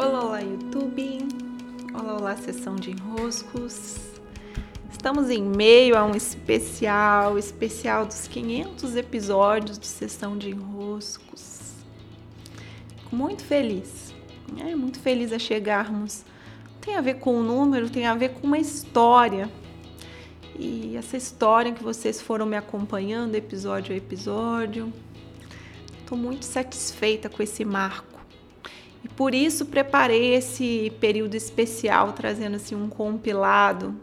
Olá, olá, YouTube! Olá, olá, sessão de enroscos! Estamos em meio a um especial, especial dos 500 episódios de sessão de enroscos. Fico muito feliz, é muito feliz a chegarmos. Tem a ver com o número, tem a ver com uma história. E essa história que vocês foram me acompanhando episódio a episódio, estou muito satisfeita com esse marco e por isso preparei esse período especial, trazendo assim um compilado,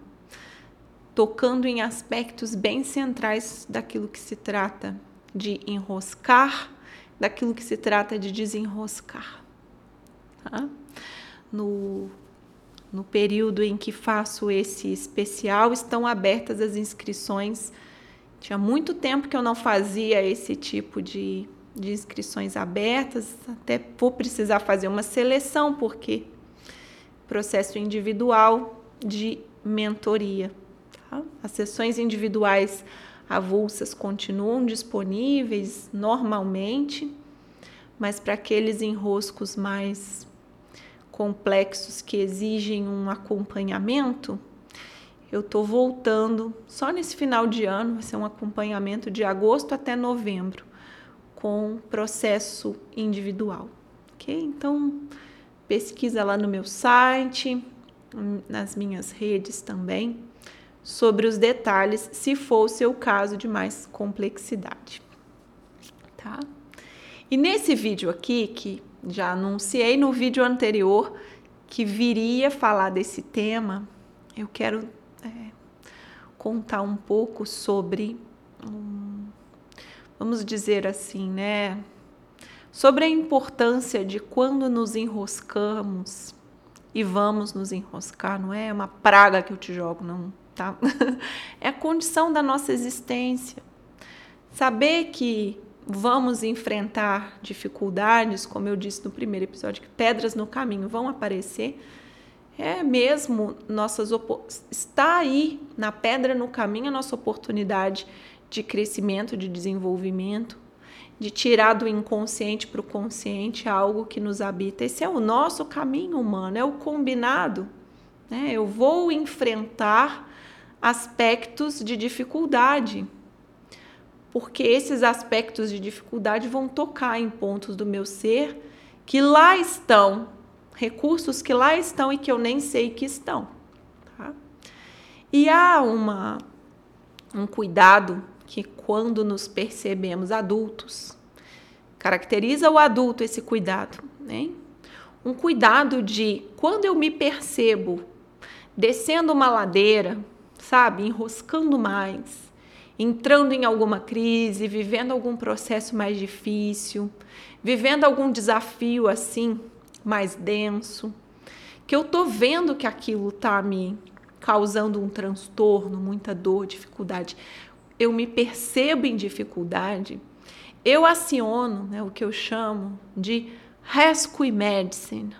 tocando em aspectos bem centrais daquilo que se trata de enroscar, daquilo que se trata de desenroscar. Tá? No, no período em que faço esse especial, estão abertas as inscrições. Tinha muito tempo que eu não fazia esse tipo de de inscrições abertas, até vou precisar fazer uma seleção, porque processo individual de mentoria. Tá? As sessões individuais avulsas continuam disponíveis normalmente, mas para aqueles enroscos mais complexos que exigem um acompanhamento, eu estou voltando só nesse final de ano, vai ser um acompanhamento de agosto até novembro com processo individual. Ok? Então, pesquisa lá no meu site, nas minhas redes também, sobre os detalhes, se for o seu caso de mais complexidade. Tá? E nesse vídeo aqui, que já anunciei no vídeo anterior que viria falar desse tema, eu quero é, contar um pouco sobre um vamos dizer assim, né? Sobre a importância de quando nos enroscamos e vamos nos enroscar, não é uma praga que eu te jogo, não, tá? É a condição da nossa existência. Saber que vamos enfrentar dificuldades, como eu disse no primeiro episódio, que pedras no caminho vão aparecer, é mesmo nossas está aí na pedra no caminho a nossa oportunidade de crescimento, de desenvolvimento, de tirar do inconsciente para o consciente algo que nos habita. Esse é o nosso caminho humano, é o combinado. Né? Eu vou enfrentar aspectos de dificuldade, porque esses aspectos de dificuldade vão tocar em pontos do meu ser que lá estão, recursos que lá estão e que eu nem sei que estão. Tá? E há uma, um cuidado que quando nos percebemos adultos, caracteriza o adulto esse cuidado, né? Um cuidado de quando eu me percebo descendo uma ladeira, sabe, enroscando mais, entrando em alguma crise, vivendo algum processo mais difícil, vivendo algum desafio assim mais denso, que eu tô vendo que aquilo tá me causando um transtorno, muita dor, dificuldade eu me percebo em dificuldade, eu aciono né, o que eu chamo de rescue medicine,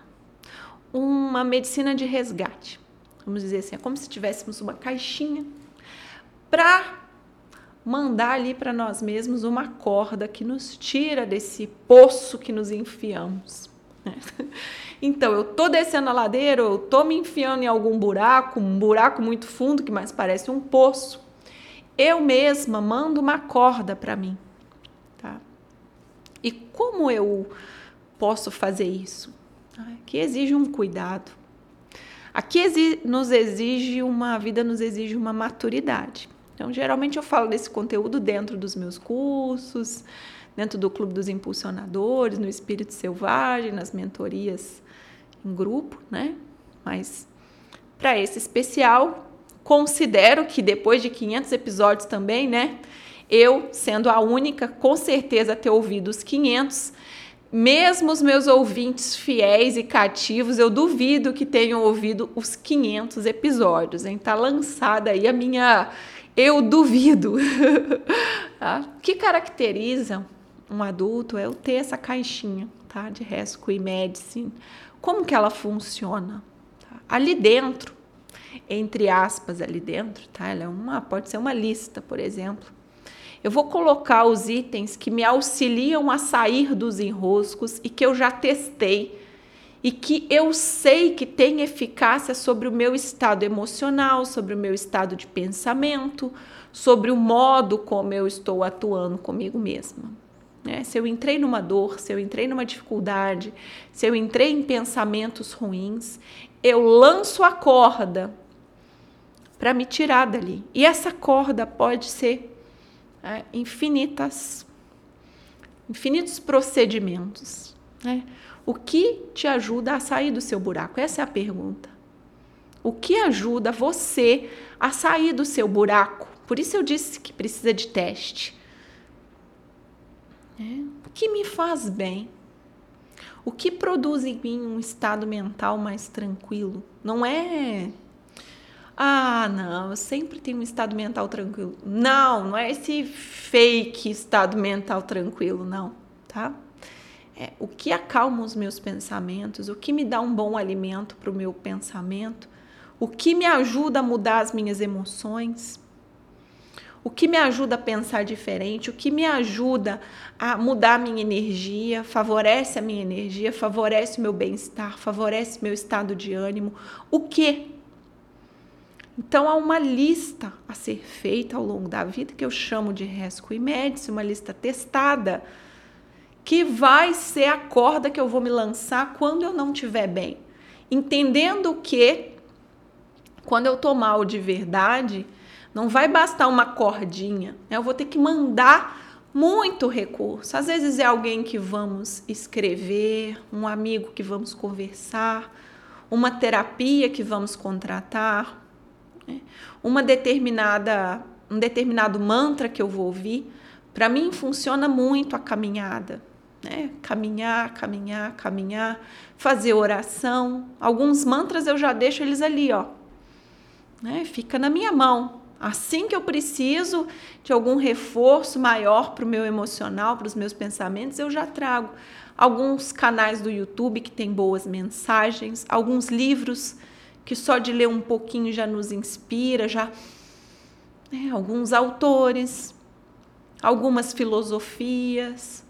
uma medicina de resgate. Vamos dizer assim, é como se tivéssemos uma caixinha para mandar ali para nós mesmos uma corda que nos tira desse poço que nos enfiamos. Né? Então, eu tô descendo a ladeira, eu tô me enfiando em algum buraco, um buraco muito fundo que mais parece um poço eu mesma mando uma corda para mim, tá? E como eu posso fazer isso? Aqui exige um cuidado. Aqui nos exige uma a vida nos exige uma maturidade. Então, geralmente eu falo desse conteúdo dentro dos meus cursos, dentro do Clube dos Impulsionadores, no Espírito Selvagem, nas mentorias em grupo, né? Mas para esse especial, Considero que depois de 500 episódios também, né? Eu, sendo a única, com certeza, a ter ouvido os 500, mesmo os meus ouvintes fiéis e cativos, eu duvido que tenham ouvido os 500 episódios, hein? Tá lançada aí a minha. Eu duvido. tá? O que caracteriza um adulto é eu ter essa caixinha, tá? De Rescue Medicine. Como que ela funciona? Tá? Ali dentro entre aspas ali dentro, tá? Ela é uma, pode ser uma lista, por exemplo. Eu vou colocar os itens que me auxiliam a sair dos enroscos e que eu já testei e que eu sei que tem eficácia sobre o meu estado emocional, sobre o meu estado de pensamento, sobre o modo como eu estou atuando comigo mesma. Né? Se eu entrei numa dor, se eu entrei numa dificuldade, se eu entrei em pensamentos ruins, eu lanço a corda para me tirar dali. E essa corda pode ser é, infinitas, infinitos procedimentos. Né? O que te ajuda a sair do seu buraco? Essa é a pergunta. O que ajuda você a sair do seu buraco? Por isso eu disse que precisa de teste. É. O que me faz bem? O que produz em mim um estado mental mais tranquilo? Não é. Ah, não, eu sempre tenho um estado mental tranquilo. Não, não é esse fake estado mental tranquilo, não, tá? é, o que acalma os meus pensamentos, o que me dá um bom alimento para o meu pensamento, o que me ajuda a mudar as minhas emoções, o que me ajuda a pensar diferente, o que me ajuda a mudar a minha energia, favorece a minha energia, favorece o meu bem-estar, favorece meu estado de ânimo, o que? Então há uma lista a ser feita ao longo da vida que eu chamo de rescue e médici, uma lista testada que vai ser a corda que eu vou me lançar quando eu não estiver bem. Entendendo que quando eu tô mal de verdade, não vai bastar uma cordinha, né? eu vou ter que mandar muito recurso. Às vezes é alguém que vamos escrever, um amigo que vamos conversar, uma terapia que vamos contratar, né? uma determinada um determinado mantra que eu vou ouvir. Para mim funciona muito a caminhada né? Caminhar, caminhar, caminhar, fazer oração. Alguns mantras eu já deixo eles ali, ó. Né? Fica na minha mão. Assim que eu preciso de algum reforço maior para o meu emocional, para os meus pensamentos, eu já trago alguns canais do YouTube que tem boas mensagens, alguns livros que só de ler um pouquinho já nos inspira, já né? alguns autores, algumas filosofias,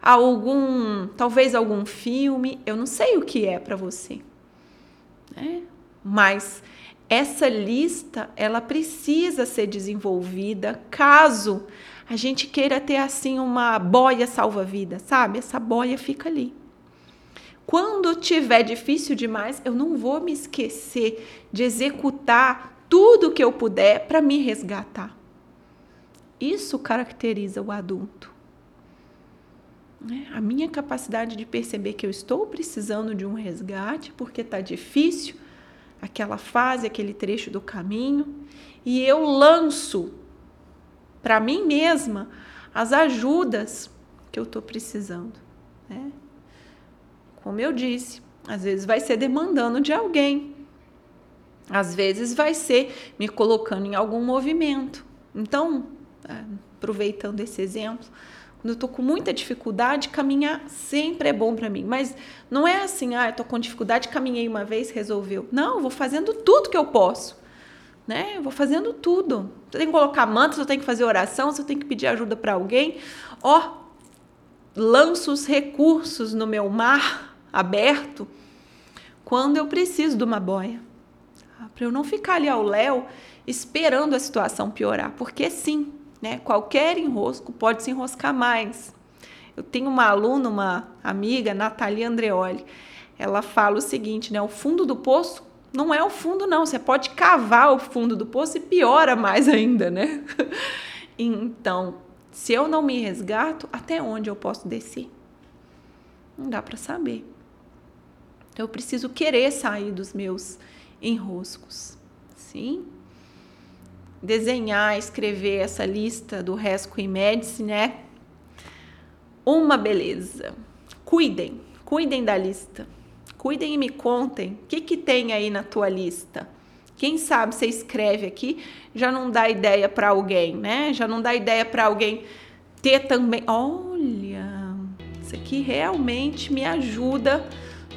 algum, talvez algum filme, eu não sei o que é para você, né? Mas essa lista ela precisa ser desenvolvida caso a gente queira ter assim uma boia salva-vida, sabe? Essa boia fica ali. Quando tiver difícil demais, eu não vou me esquecer de executar tudo que eu puder para me resgatar. Isso caracteriza o adulto. Né? A minha capacidade de perceber que eu estou precisando de um resgate porque está difícil aquela fase, aquele trecho do caminho, e eu lanço para mim mesma as ajudas que eu estou precisando. Né? Como eu disse, às vezes vai ser demandando de alguém, às vezes vai ser me colocando em algum movimento. Então, é, aproveitando esse exemplo, quando eu tô com muita dificuldade, caminhar sempre é bom para mim. Mas não é assim, ah, eu tô com dificuldade, caminhei uma vez, resolveu. Não, eu vou fazendo tudo que eu posso. Né? Eu vou fazendo tudo. Se eu tenho que colocar mantras, eu tenho que fazer oração, se eu tenho que pedir ajuda para alguém, ó, lanço os recursos no meu mar aberto quando eu preciso de uma boia. Para eu não ficar ali ao léu esperando a situação piorar, porque sim, né? Qualquer enrosco pode se enroscar mais. Eu tenho uma aluna, uma amiga, Natalia Andreoli. Ela fala o seguinte, né? O fundo do poço não é o fundo, não. Você pode cavar o fundo do poço e piora mais ainda, né? então, se eu não me resgato, até onde eu posso descer? Não dá para saber. Então, eu preciso querer sair dos meus enroscos. Sim? desenhar, escrever essa lista do Rescue Medicine né? uma beleza. Cuidem, cuidem da lista. Cuidem e me contem o que, que tem aí na tua lista. Quem sabe você escreve aqui, já não dá ideia para alguém, né? Já não dá ideia para alguém ter também. Olha, isso aqui realmente me ajuda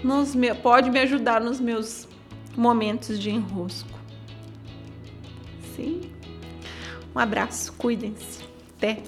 nos meus, pode me ajudar nos meus momentos de enrosco. Sim. Um abraço, cuidem-se. Até!